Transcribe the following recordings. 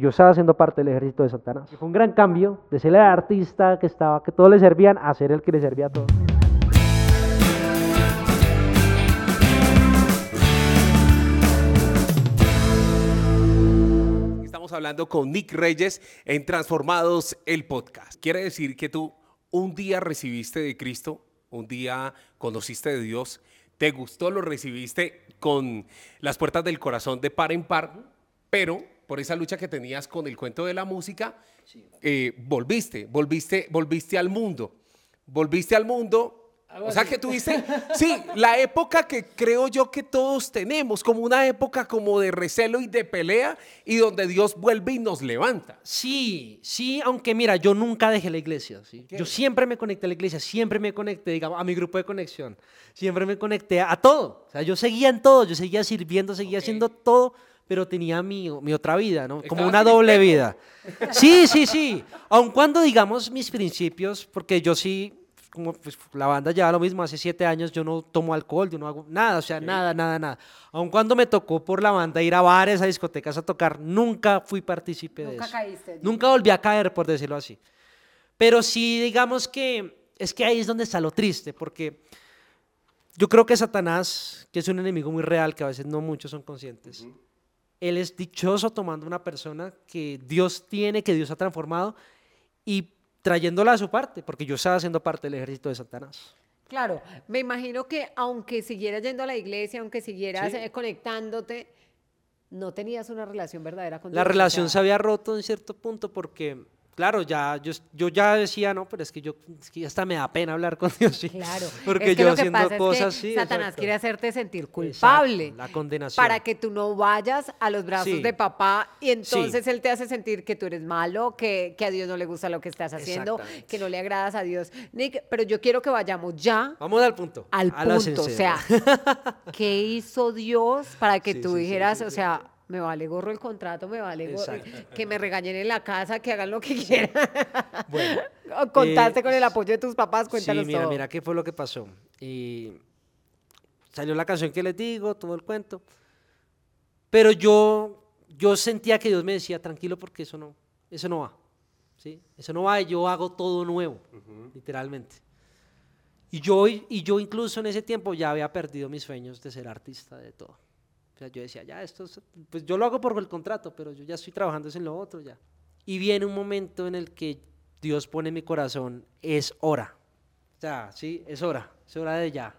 Yo estaba haciendo parte del ejército de Satanás. Fue un gran cambio de ser el artista que estaba, que todos le servían, a ser el que le servía a todos. Estamos hablando con Nick Reyes en Transformados el podcast. Quiere decir que tú un día recibiste de Cristo, un día conociste de Dios, te gustó, lo recibiste con las puertas del corazón de par en par, pero por esa lucha que tenías con el cuento de la música, eh, volviste, volviste, volviste al mundo. Volviste al mundo. O sea que tuviste, sí, la época que creo yo que todos tenemos, como una época como de recelo y de pelea, y donde Dios vuelve y nos levanta. Sí, sí, aunque mira, yo nunca dejé la iglesia. ¿sí? Yo siempre me conecté a la iglesia, siempre me conecté, digamos, a mi grupo de conexión, siempre me conecté a, todo. O sea, yo seguía en todo, yo seguía sirviendo, seguía haciendo todo pero tenía mi, mi otra vida, ¿no? Como una doble vida. Sí, sí, sí. Aun cuando, digamos, mis principios, porque yo sí, como pues, la banda lleva lo mismo, hace siete años yo no tomo alcohol, yo no hago nada, o sea, nada, nada, nada. Aun cuando me tocó por la banda ir a bares, a discotecas a tocar, nunca fui partícipe de eso. Nunca caíste. Nunca volví a caer, por decirlo así. Pero sí, digamos que es que ahí es donde está lo triste, porque yo creo que Satanás, que es un enemigo muy real, que a veces no muchos son conscientes, él es dichoso tomando una persona que Dios tiene, que Dios ha transformado y trayéndola a su parte, porque yo estaba haciendo parte del ejército de Satanás. Claro, me imagino que aunque siguieras yendo a la iglesia, aunque siguieras eh, conectándote, no tenías una relación verdadera con Dios. La relación se había roto en cierto punto porque claro, ya yo, yo ya decía, no, pero es que yo es que hasta me da pena hablar con Dios. ¿sí? Claro, porque yo haciendo cosas así. Satanás quiere hacerte sentir culpable. la condenación. Para que tú no vayas a los brazos de papá y entonces él te hace sentir que tú eres malo, que, que, a Dios no le gusta lo que estás haciendo, que no le agradas a Dios. Nick, pero yo quiero que vayamos ya. Vamos al punto. Al punto. O sea, ¿qué hizo Dios para que tú dijeras, o sea, me vale gorro el contrato, me vale gorro, que me regañen en la casa, que hagan lo que quieran. Bueno, contaste con el eh, apoyo de tus papás, cuéntanos sí, mira, mira qué fue lo que pasó. Y salió la canción que les digo, todo el cuento. Pero yo, yo sentía que Dios me decía, tranquilo, porque eso no, eso no va. ¿sí? Eso no va y yo hago todo nuevo, literalmente. Y yo, y yo incluso en ese tiempo ya había perdido mis sueños de ser artista de todo sea, yo decía, ya, esto pues yo lo hago por el contrato, pero yo ya estoy trabajando en lo otro ya. Y viene un momento en el que Dios pone en mi corazón, es hora. O sea, sí, es hora, es hora de ya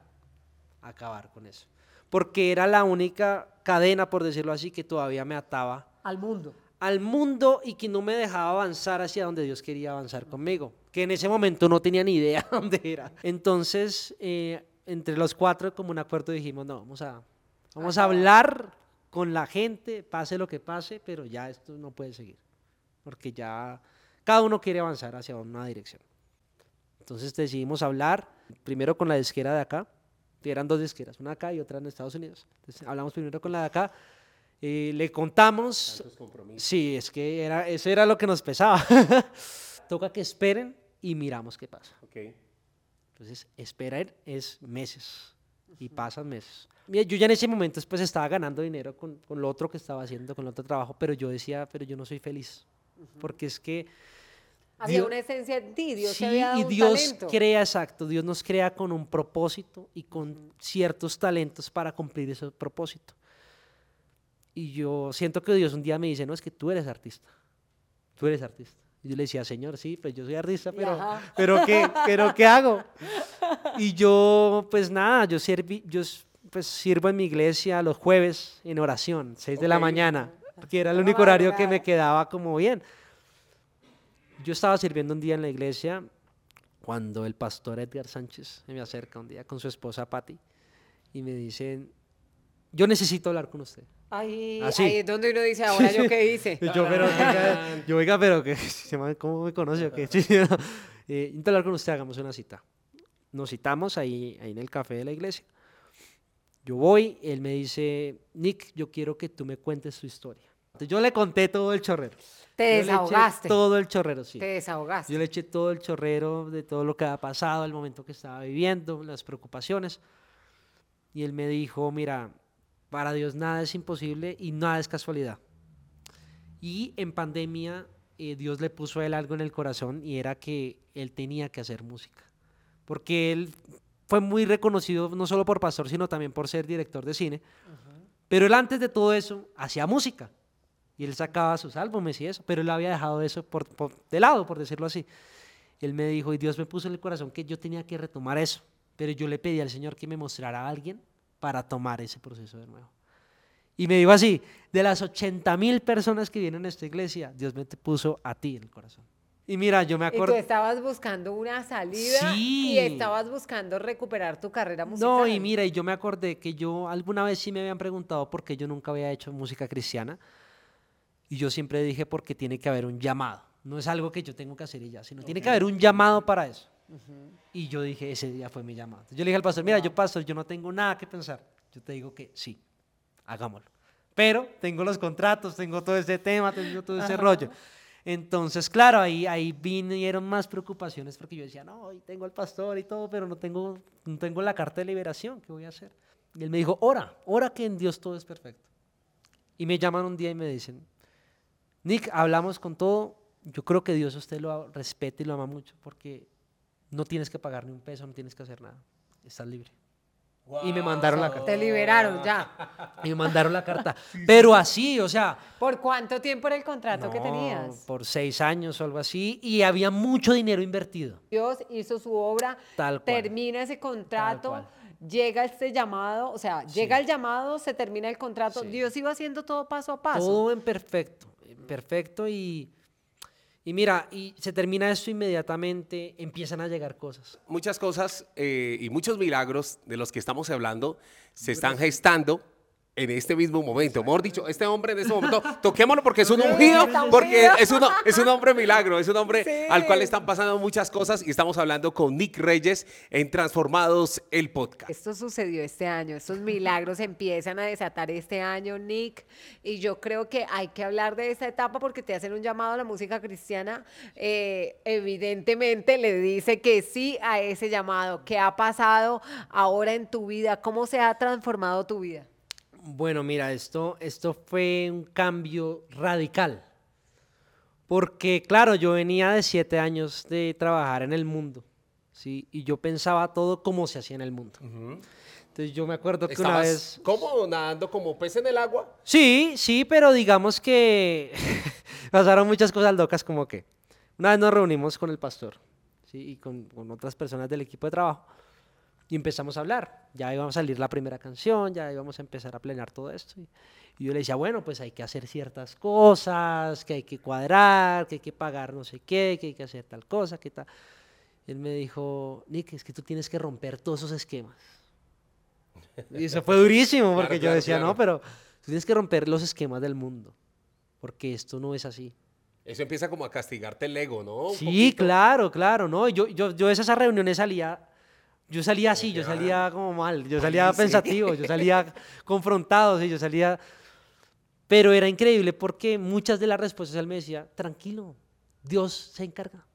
acabar con eso. Porque era la única cadena, por decirlo así, que todavía me ataba. Al mundo. Al mundo y que no me dejaba avanzar hacia donde Dios quería avanzar conmigo. Que en ese momento no tenía ni idea dónde era. Entonces, eh, entre los cuatro, como un acuerdo, dijimos, no, vamos a, Vamos a hablar con la gente, pase lo que pase, pero ya esto no puede seguir, porque ya cada uno quiere avanzar hacia una dirección. Entonces decidimos hablar primero con la disquera de acá, que eran dos disqueras, una acá y otra en Estados Unidos. Entonces hablamos primero con la de acá, y le contamos. Sí, es que era, eso era lo que nos pesaba. Toca que esperen y miramos qué pasa. Okay. Entonces, esperar es meses y pasan meses. Yo ya en ese momento pues estaba ganando dinero con, con, lo otro que estaba haciendo, con el otro trabajo, pero yo decía, pero yo no soy feliz, porque es que... Había una esencia en ti, Dios sí, había dado y Dios crea, exacto, Dios nos crea con un propósito y con ciertos talentos para cumplir ese propósito. Y yo siento que Dios un día me dice, no, es que tú eres artista, tú eres artista. Y yo le decía, Señor, sí, pues yo soy artista, pero, pero, ¿qué, pero ¿qué hago? Y yo, pues nada, yo, serví, yo pues sirvo en mi iglesia los jueves en oración, 6 de la mañana, que era el único horario que me quedaba como bien. Yo estaba sirviendo un día en la iglesia cuando el pastor Edgar Sánchez me acerca un día con su esposa Patti y me dicen, yo necesito hablar con usted. Ahí, ahí es donde uno dice, ahora yo qué hice. yo, pero, yo, oiga, pero que, ¿cómo me conoce? ¿O qué? eh, hablar con usted, hagamos una cita. Nos citamos ahí, ahí en el café de la iglesia. Yo voy, él me dice, Nick, yo quiero que tú me cuentes tu historia. Entonces yo le conté todo el chorrero. Te desahogaste. todo el chorrero, sí. Te desahogaste. Yo le eché todo el chorrero de todo lo que había pasado, el momento que estaba viviendo, las preocupaciones. Y él me dijo, mira, para Dios nada es imposible y nada es casualidad. Y en pandemia eh, Dios le puso a él algo en el corazón y era que él tenía que hacer música. Porque él fue muy reconocido no solo por pastor, sino también por ser director de cine. Pero él antes de todo eso hacía música. Y él sacaba sus álbumes y eso, pero él había dejado eso por, de lado, por decirlo así. Él me dijo, y Dios me puso en el corazón que yo tenía que retomar eso. Pero yo le pedí al Señor que me mostrara a alguien para tomar ese proceso de nuevo. Y me dijo así, de las 80 mil personas que vienen a esta iglesia, Dios me te puso a ti en el corazón. Y mira, yo me acuerdo... Y tú estabas buscando una salida y estabas buscando recuperar tu carrera musical. No, y mira, y yo me acordé que yo alguna vez sí me habían preguntado por qué yo nunca había hecho música cristiana. Y yo siempre dije porque tiene que haber un llamado. No es algo que yo tengo que hacer y ya, sino tiene que haber un llamado para eso. Y yo dije, ese día fue mi llamado. Yo le dije al pastor, mira, yo pastor, yo no tengo nada que pensar. Yo te digo que sí, hagámoslo. Pero tengo los contratos, tengo todo ese tema, tengo todo ese rollo. Entonces, claro, ahí, ahí vinieron más preocupaciones porque yo decía, no, tengo al pastor y todo, pero no tengo, no tengo la carta de liberación, ¿qué voy a hacer? Y él me dijo, ora, ora que en Dios todo es perfecto. Y me llaman un día y me dicen, Nick, hablamos con todo, yo creo que Dios usted lo respeta y lo ama mucho porque no tienes que pagar ni un peso, no tienes que hacer nada, estás libre. Y me mandaron la carta. Te liberaron ya. Y me mandaron la carta. Pero así, o sea. ¿Por cuánto tiempo era el contrato que tenías? Por seis años o algo así. Y había mucho dinero invertido. Dios hizo su obra. Tal Termina ese contrato. Llega este llamado, o sea, llega el llamado, se termina el contrato. Dios iba haciendo todo paso a paso. Todo en perfecto. perfecto y y mira, y se termina esto inmediatamente, empiezan a llegar cosas. Muchas cosas eh, y muchos milagros de los que estamos hablando se están gestando en este mismo momento. Mejor dicho, este hombre en este momento, toquémoslo porque es un ungido, porque es un, es un hombre milagro, es un hombre al cual están pasando muchas cosas y estamos hablando con Nick Reyes en Transformados el Podcast. Esto sucedió este año, estos milagros empiezan a desatar este año, Nick, y yo creo que hay que hablar de esta etapa porque te hacen un llamado a la música cristiana. Eh, evidentemente le dice que sí a ese llamado. ¿Qué ha pasado ahora en tu vida? ¿Cómo se ha transformado tu vida? Bueno, mira, esto, esto fue un cambio radical. Porque, claro, yo venía de siete años de trabajar en el mundo, ¿sí? Y yo pensaba todo como se hacía en el mundo. Entonces yo me acuerdo que una vez... ¿Cómo? ¿Nadando como pez en el agua? Sí, sí, pero digamos que pasaron muchas cosas locas como que una vez nos reunimos con el pastor ¿sí? y con, con otras personas del equipo de trabajo y empezamos a hablar. Ya íbamos a salir la primera canción, ya íbamos a empezar a plenar todo esto. Y, yo le decía, bueno, pues hay que hacer ciertas cosas, que hay que cuadrar, que hay que pagar no sé qué, que hay que hacer tal cosa, que tal. Él me dijo, Nick, es que tú tienes que romper todos esos esquemas. Y eso fue durísimo, porque yo decía, no, pero tú tienes que romper los esquemas del mundo, porque esto no es así. Eso empieza como a castigarte el ego, ¿no? sí, claro, claro, ¿no? Yo, yo, yo de esas reuniones salía yo salía así, yo salía como mal, yo salía pensativo, yo salía confrontado, yo salía... Pero era increíble porque muchas de las respuestas él me decía, tranquilo, Dios se encarga,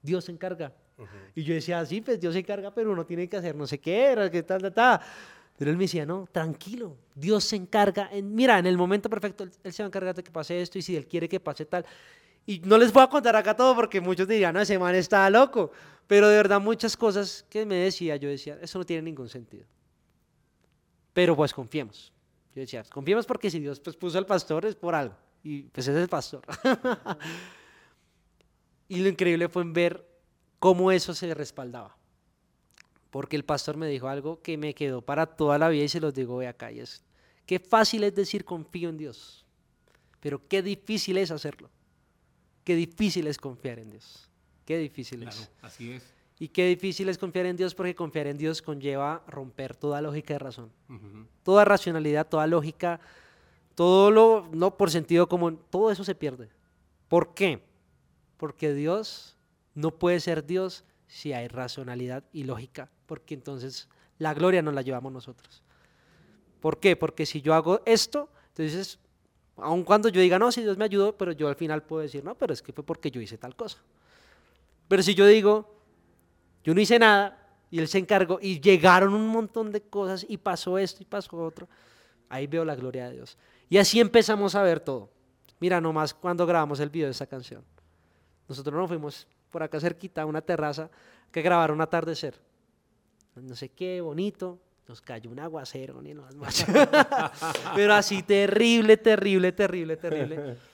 Dios se encarga. Y yo decía, sí, pues Dios se encarga, pero uno tiene que hacer no sé qué, que tal, tal, tal. Pero él me decía, no, tranquilo, Dios se encarga. En, mira, en el momento perfecto, él, él, se va a encargar de que pase esto y si Él quiere que pase tal. Y no les voy a contar acá todo porque muchos dirían, no, ese man está loco. Pero de verdad muchas cosas que me decía, yo decía, eso no tiene ningún sentido. Pero pues confiemos. Yo decía, confiemos porque si Dios pues, puso al pastor es por algo. Y pues es el pastor. y lo increíble fue en ver cómo eso se respaldaba. Porque el pastor me dijo algo que me quedó para toda la vida y se los digo hoy acá. Y es, qué fácil es decir confío en Dios. Pero qué difícil es hacerlo. Qué difícil es confiar en Dios. Qué difícil es. Así es. Y qué difícil es confiar en Dios porque confiar en Dios conlleva romper toda lógica de razón. Toda racionalidad, toda lógica, todo lo, no por sentido común, todo eso se pierde. ¿Por qué? Porque Dios no puede ser Dios si hay racionalidad y lógica, porque entonces la gloria no la llevamos nosotros. ¿Por qué? Porque si yo hago esto, entonces Aun cuando yo diga, no, si Dios me ayudó, pero yo al final puedo decir, no, pero es que fue porque yo hice tal cosa. Pero si yo digo, yo no hice nada y Él se encargó y llegaron un montón de cosas y pasó esto y pasó otro, ahí veo la gloria de Dios. Y así empezamos a ver todo. Mira nomás cuando grabamos el video de esa canción. Nosotros nos fuimos por acá cerquita a una terraza que grabaron un atardecer. No sé qué, bonito. Nos cayó un aguacero, ni más más. Pero así terrible, terrible, terrible, terrible.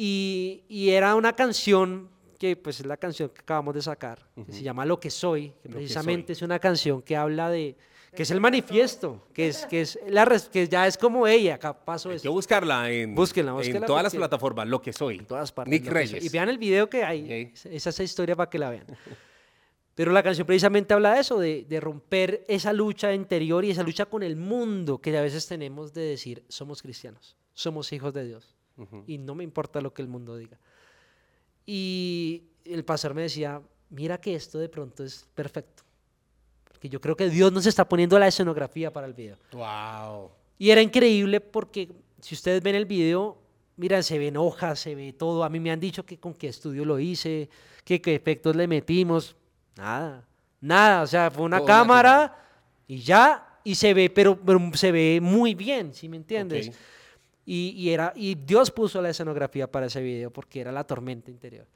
Y, y era una canción que pues es la canción que acabamos de sacar, que se llama Lo que soy, que precisamente es una canción que habla de, que es el manifiesto, que es, que es la que ya es como ella, acá paso eso. Yo buscarla en, búsquenla, en todas las plataformas, Lo que soy. En todas partes. Nick Reyes. Y vean el video que hay, esa es historia para que la vean. Pero la canción precisamente habla de eso, de, de, romper esa lucha interior y esa lucha con el mundo que a veces tenemos de decir, somos cristianos, somos hijos de Dios. Y no me importa lo que el mundo diga. Y el pastor me decía, mira que esto de pronto es perfecto. Porque yo creo que Dios nos está poniendo la escenografía para el video. Wow. Y era increíble porque si ustedes ven el video, mira, se ven hojas, se ve todo. A mí me han dicho que con qué estudio lo hice, que qué efectos le metimos. Nada, nada. O sea, fue una cámara y ya, y se ve, pero, se ve muy bien, ¿sí me entiendes? Y, era, y Dios puso la escenografía para ese video porque era la tormenta interior.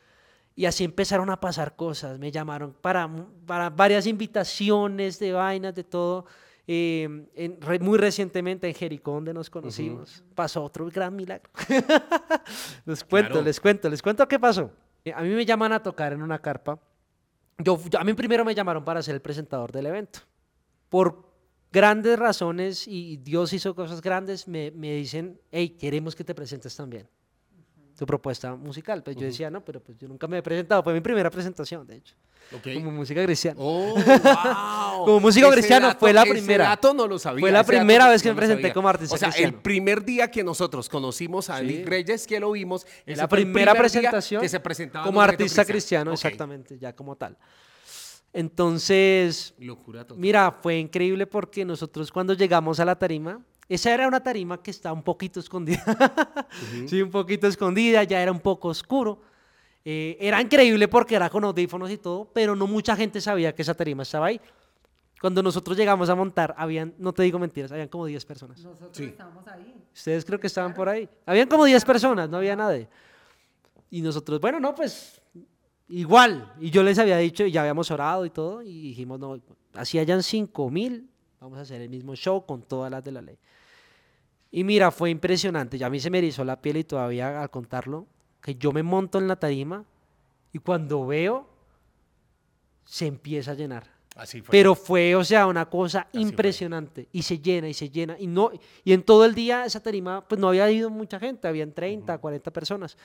Y así empezaron a pasar cosas. Me llamaron para, para varias invitaciones de vainas, de todo. Eh, muy recientemente en Jericó, donde nos conocimos, pasó otro gran milagro. les cuento, les cuento, les cuento qué pasó. A mí me llaman a tocar en una carpa. Yo, a mí primero me llamaron para ser el presentador del evento. Por grandes razones y Dios hizo cosas grandes, me, me dicen, hey, queremos que te presentes también tu propuesta musical. Pues yo decía, no, pero pues yo nunca me he presentado, fue mi primera presentación, de hecho. Como música cristiana. Oh, wow. como músico cristiano fue la primera. dato no lo sabía. Fue la primera vez que me presenté como artista O sea, el primer día que nosotros conocimos a Nick Reyes, que lo vimos, la primera presentación que se presentaba como artista cristiano, exactamente, ya como tal. Entonces, mira, fue increíble porque nosotros cuando llegamos a la tarima, esa era una tarima que está un poquito escondida, sí, un poquito escondida, ya era un poco oscuro. Eh, era increíble porque era con audífonos y todo, pero no mucha gente sabía que esa tarima estaba ahí. Cuando nosotros llegamos a montar, habían, no te digo mentiras, habían como 10 personas. Nosotros estábamos ahí. Ustedes creo que estaban por ahí. Habían como 10 personas, no había nadie. Y nosotros, bueno, no, pues igual. Y yo les había dicho, y ya habíamos orado y todo, y dijimos, no, así hayan cinco mil, vamos a hacer el mismo show con todas las de la ley. Y mira, fue impresionante. Ya a mí se me erizó la piel y todavía al contarlo, que yo me monto en la tarima y cuando veo, se empieza a llenar. Así fue. Pero fue, o sea, una cosa impresionante. Y se llena y se llena. Y, no, y en todo el día esa tarima, pues no había ido mucha gente, habían 30, 40 personas.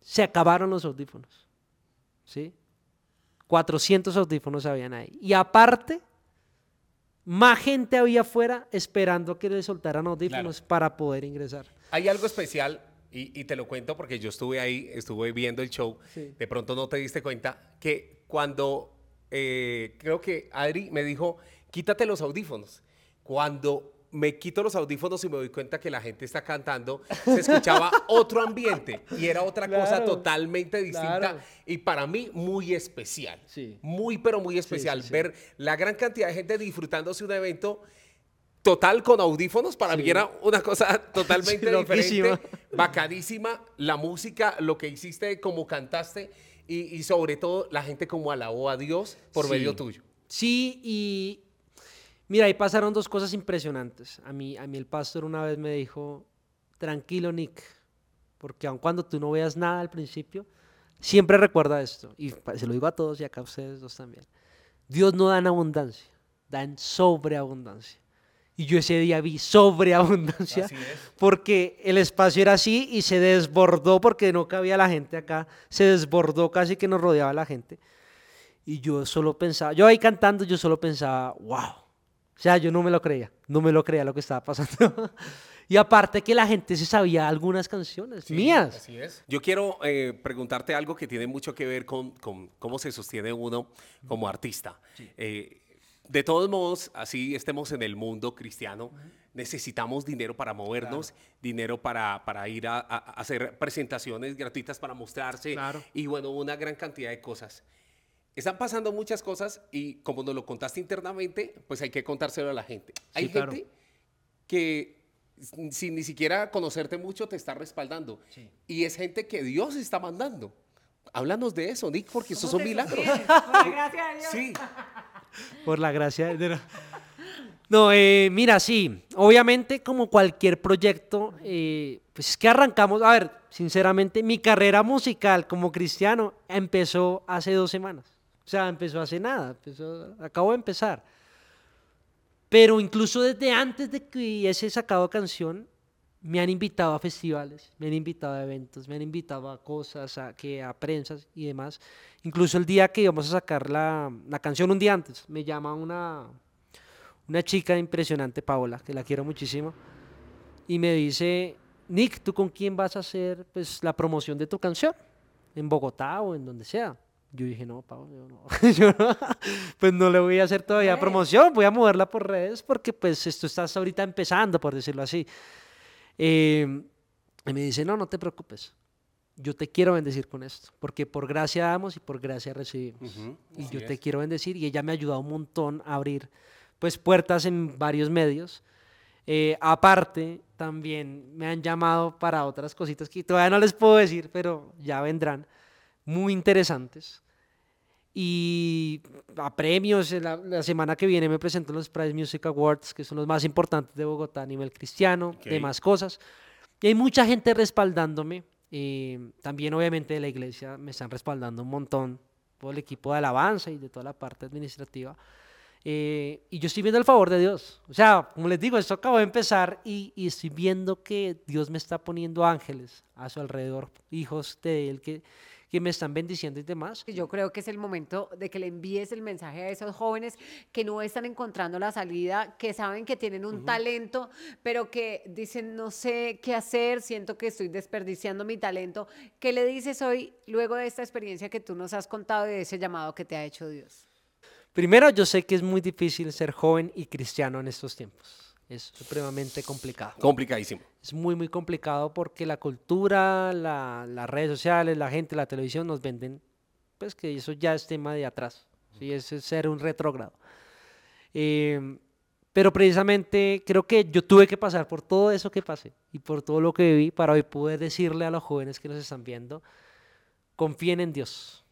Se acabaron los audífonos. ¿sí? 400 audífonos habían ahí. Y aparte, más gente había afuera esperando que le soltaran audífonos para poder ingresar. Hay algo especial, y, te lo cuento porque yo estuve ahí, estuve viendo el show, de pronto no te diste cuenta, que cuando eh, creo que Adri me dijo, quítate los audífonos. Cuando me quito los audífonos y me doy cuenta que la gente está cantando, se escuchaba otro ambiente y era otra cosa totalmente distinta y para mí muy especial. Muy, pero muy especial. Ver la gran cantidad de gente disfrutándose un evento total con audífonos, para mí era una cosa totalmente diferente, bacadísima. La música, lo que hiciste, como cantaste y, y sobre todo la gente como alabó a Dios por medio tuyo. Sí, y Mira, ahí pasaron dos cosas impresionantes. A mí, a mí el pastor una vez me dijo, tranquilo Nick, porque aun cuando tú no veas nada al principio, siempre recuerda esto, y se lo digo a todos y acá a ustedes dos también. Dios no da en abundancia, da en sobreabundancia. Y yo ese día vi sobreabundancia porque el espacio era así y se desbordó porque no cabía la gente acá, se desbordó casi que nos rodeaba la gente. Y yo solo pensaba, yo ahí cantando, yo solo pensaba, wow, o sea, yo no me lo creía, no me lo creía lo que estaba pasando. y aparte que la gente se sabía algunas canciones mías. Así es. Yo quiero eh, preguntarte algo que tiene mucho que ver con, cómo se sostiene uno como artista. Eh, de todos modos, así estemos en el mundo cristiano, necesitamos dinero para movernos, dinero para, para ir a, hacer presentaciones gratuitas para mostrarse y bueno, una gran cantidad de cosas. Están pasando muchas cosas y como nos lo contaste internamente, pues hay que contárselo a la gente. Hay gente que sin ni siquiera conocerte mucho, te está respaldando. Y es gente que Dios está mandando. Háblanos de eso, Nick, porque eso son milagros. Por la gracia de Dios. Sí. Por la gracia de Dios. No, eh, mira, sí, obviamente como cualquier proyecto, eh, pues es que arrancamos, a ver, sinceramente, mi carrera musical como cristiano empezó hace dos semanas. O sea, empezó hace nada, empezó, acabo de empezar. Pero incluso desde antes de que hubiese sacado canción, me han invitado a festivales, me han invitado a eventos, me han invitado a cosas, a, que, a prensas y demás. Incluso el día que íbamos a sacar la, la canción, un día antes, me llama una, una chica impresionante, Paola, que la quiero muchísimo, y me dice, Nick, ¿tú con quién vas a hacer pues, la promoción de tu canción? ¿En Bogotá o en donde sea? Yo dije, no, Paola, yo no, yo no, pues no le voy a hacer todavía promoción, voy a moverla por redes porque pues esto está ahorita empezando, por decirlo así. Eh, y me dice, no, no te preocupes, yo te quiero bendecir con esto, porque por gracia damos y por gracia recibimos. y yo te quiero bendecir y ella me ha ayudado un montón a abrir pues puertas en varios medios. Eh, aparte, también me han llamado para otras cositas que todavía no les puedo decir, pero ya vendrán, muy interesantes. Y a premios, la, la semana que viene me presento en los Prize Music Awards, que son los más importantes de Bogotá a nivel cristiano, demás cosas. Y hay mucha gente respaldándome. Eh, también, obviamente, de la iglesia me están respaldando un montón, todo el equipo de alabanza y de toda la parte administrativa. Eh, y yo estoy viendo el favor de Dios. O sea, como les digo, esto acabo de empezar y, y, estoy viendo que Dios me está poniendo ángeles a su alrededor, hijos de Él que, que me están bendiciendo y demás. Yo creo que es el momento de que le envíes el mensaje a esos jóvenes que no están encontrando la salida, que saben que tienen un uh -huh. talento, pero que dicen, no sé qué hacer, siento que estoy desperdiciando mi talento. ¿Qué le dices hoy, luego de esta experiencia que tú nos has contado y de ese llamado que te ha hecho Dios? Primero, yo sé que es muy difícil ser joven y cristiano en estos tiempos. Es supremamente complicado. Complicadísimo. Es muy, muy complicado porque la cultura, la, las redes sociales, la gente, la televisión nos venden, pues que eso ya es tema de atrás. ¿sí? Es, es ser un retrógrado. Eh, pero precisamente creo que yo tuve que pasar por todo eso que pasé y por todo lo que viví para hoy poder decirle a los jóvenes que nos están viendo, confíen en Dios.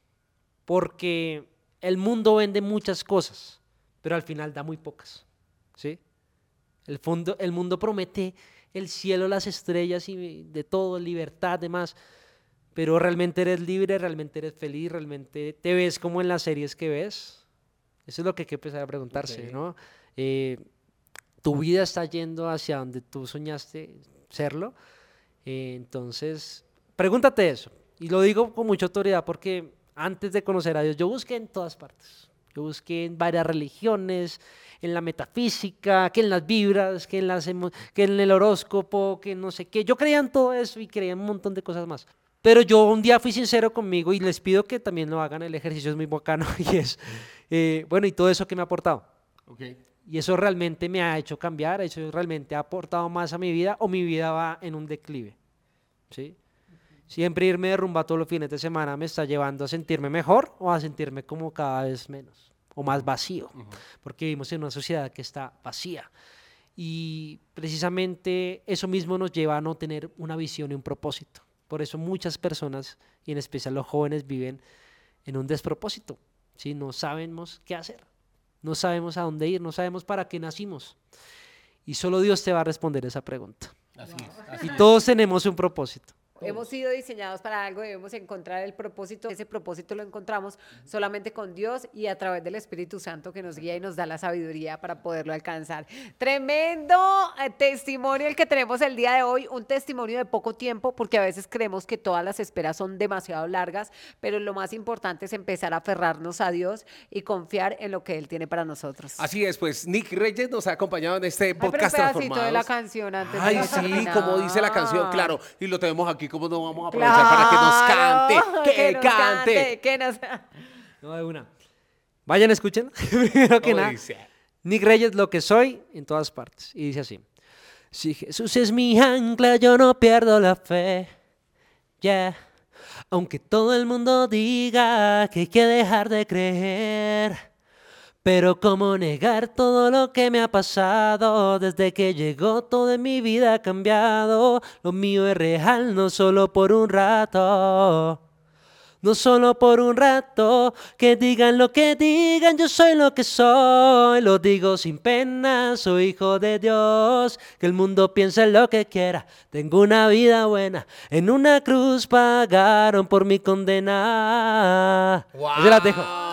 Porque el mundo vende muchas cosas, pero al final da muy pocas. ¿sí? El, fondo, el mundo promete el cielo, las estrellas y de todo, libertad, demás. Pero realmente eres libre, realmente eres feliz, realmente te ves como en las series que ves. Eso es lo que hay que empezar a preguntarse, okay. ¿no? Eh, tu vida está yendo hacia donde tú soñaste serlo. Eh, entonces, pregúntate eso. Y lo digo con mucha autoridad porque antes de conocer a Dios, yo busqué en todas partes. Yo busqué en varias religiones, en la metafísica, que en las vibras, que en, las que en el horóscopo, que no sé qué. Yo creía en todo eso y creía en un montón de cosas más. Pero yo un día fui sincero conmigo y les pido que también lo hagan. El ejercicio es muy bacano y es, eh, bueno, y todo eso que me ha aportado. Okay. Y eso realmente me ha hecho cambiar, eso realmente ha aportado más a mi vida o mi vida va en un declive. ¿Sí? Siempre irme de rumba todos los fines de semana me está llevando a sentirme mejor o a sentirme como cada vez menos o más vacío, uh -huh. porque vivimos en una sociedad que está vacía. Y precisamente eso mismo nos lleva a no tener una visión y un propósito. Por eso muchas personas, y en especial los jóvenes, viven en un despropósito. ¿sí? No sabemos qué hacer, no sabemos a dónde ir, no sabemos para qué nacimos. Y solo Dios te va a responder esa pregunta. Así es, así y todos tenemos un propósito. Hemos sido diseñados para algo, debemos encontrar el propósito. Ese propósito lo encontramos solamente con Dios y a través del Espíritu Santo que nos guía y nos da la sabiduría para poderlo alcanzar. Tremendo eh, testimonio el que tenemos el día de hoy, un testimonio de poco tiempo, porque a veces creemos que todas las esperas son demasiado largas, pero lo más importante es empezar a aferrarnos a Dios y confiar en lo que Él tiene para nosotros. Así es, pues Nick Reyes nos ha acompañado en este podcast Ay, pero un pedacito de la canción antes Ay, de sí, como dice la canción, claro, y lo tenemos aquí cómo no vamos a aprovechar claro, para que nos cante, que, que nos cante. cante. Que nos... No, de una. Vayan, escuchen. Primero que nada. Dice? Nick Reyes, lo que soy en todas partes. Y dice así. Si Jesús es mi ancla, yo no pierdo la fe. Yeah. Aunque todo el mundo diga que hay que dejar de creer. Pero cómo negar todo lo que me ha pasado desde que llegó todo mi vida ha cambiado. Lo mío es real, no solo por un rato. No solo por un rato, que digan lo que digan, yo soy lo que soy, lo digo sin pena, soy hijo de Dios, que el mundo piense lo que quiera, tengo una vida buena, en una cruz pagaron por mi condena. Dejo.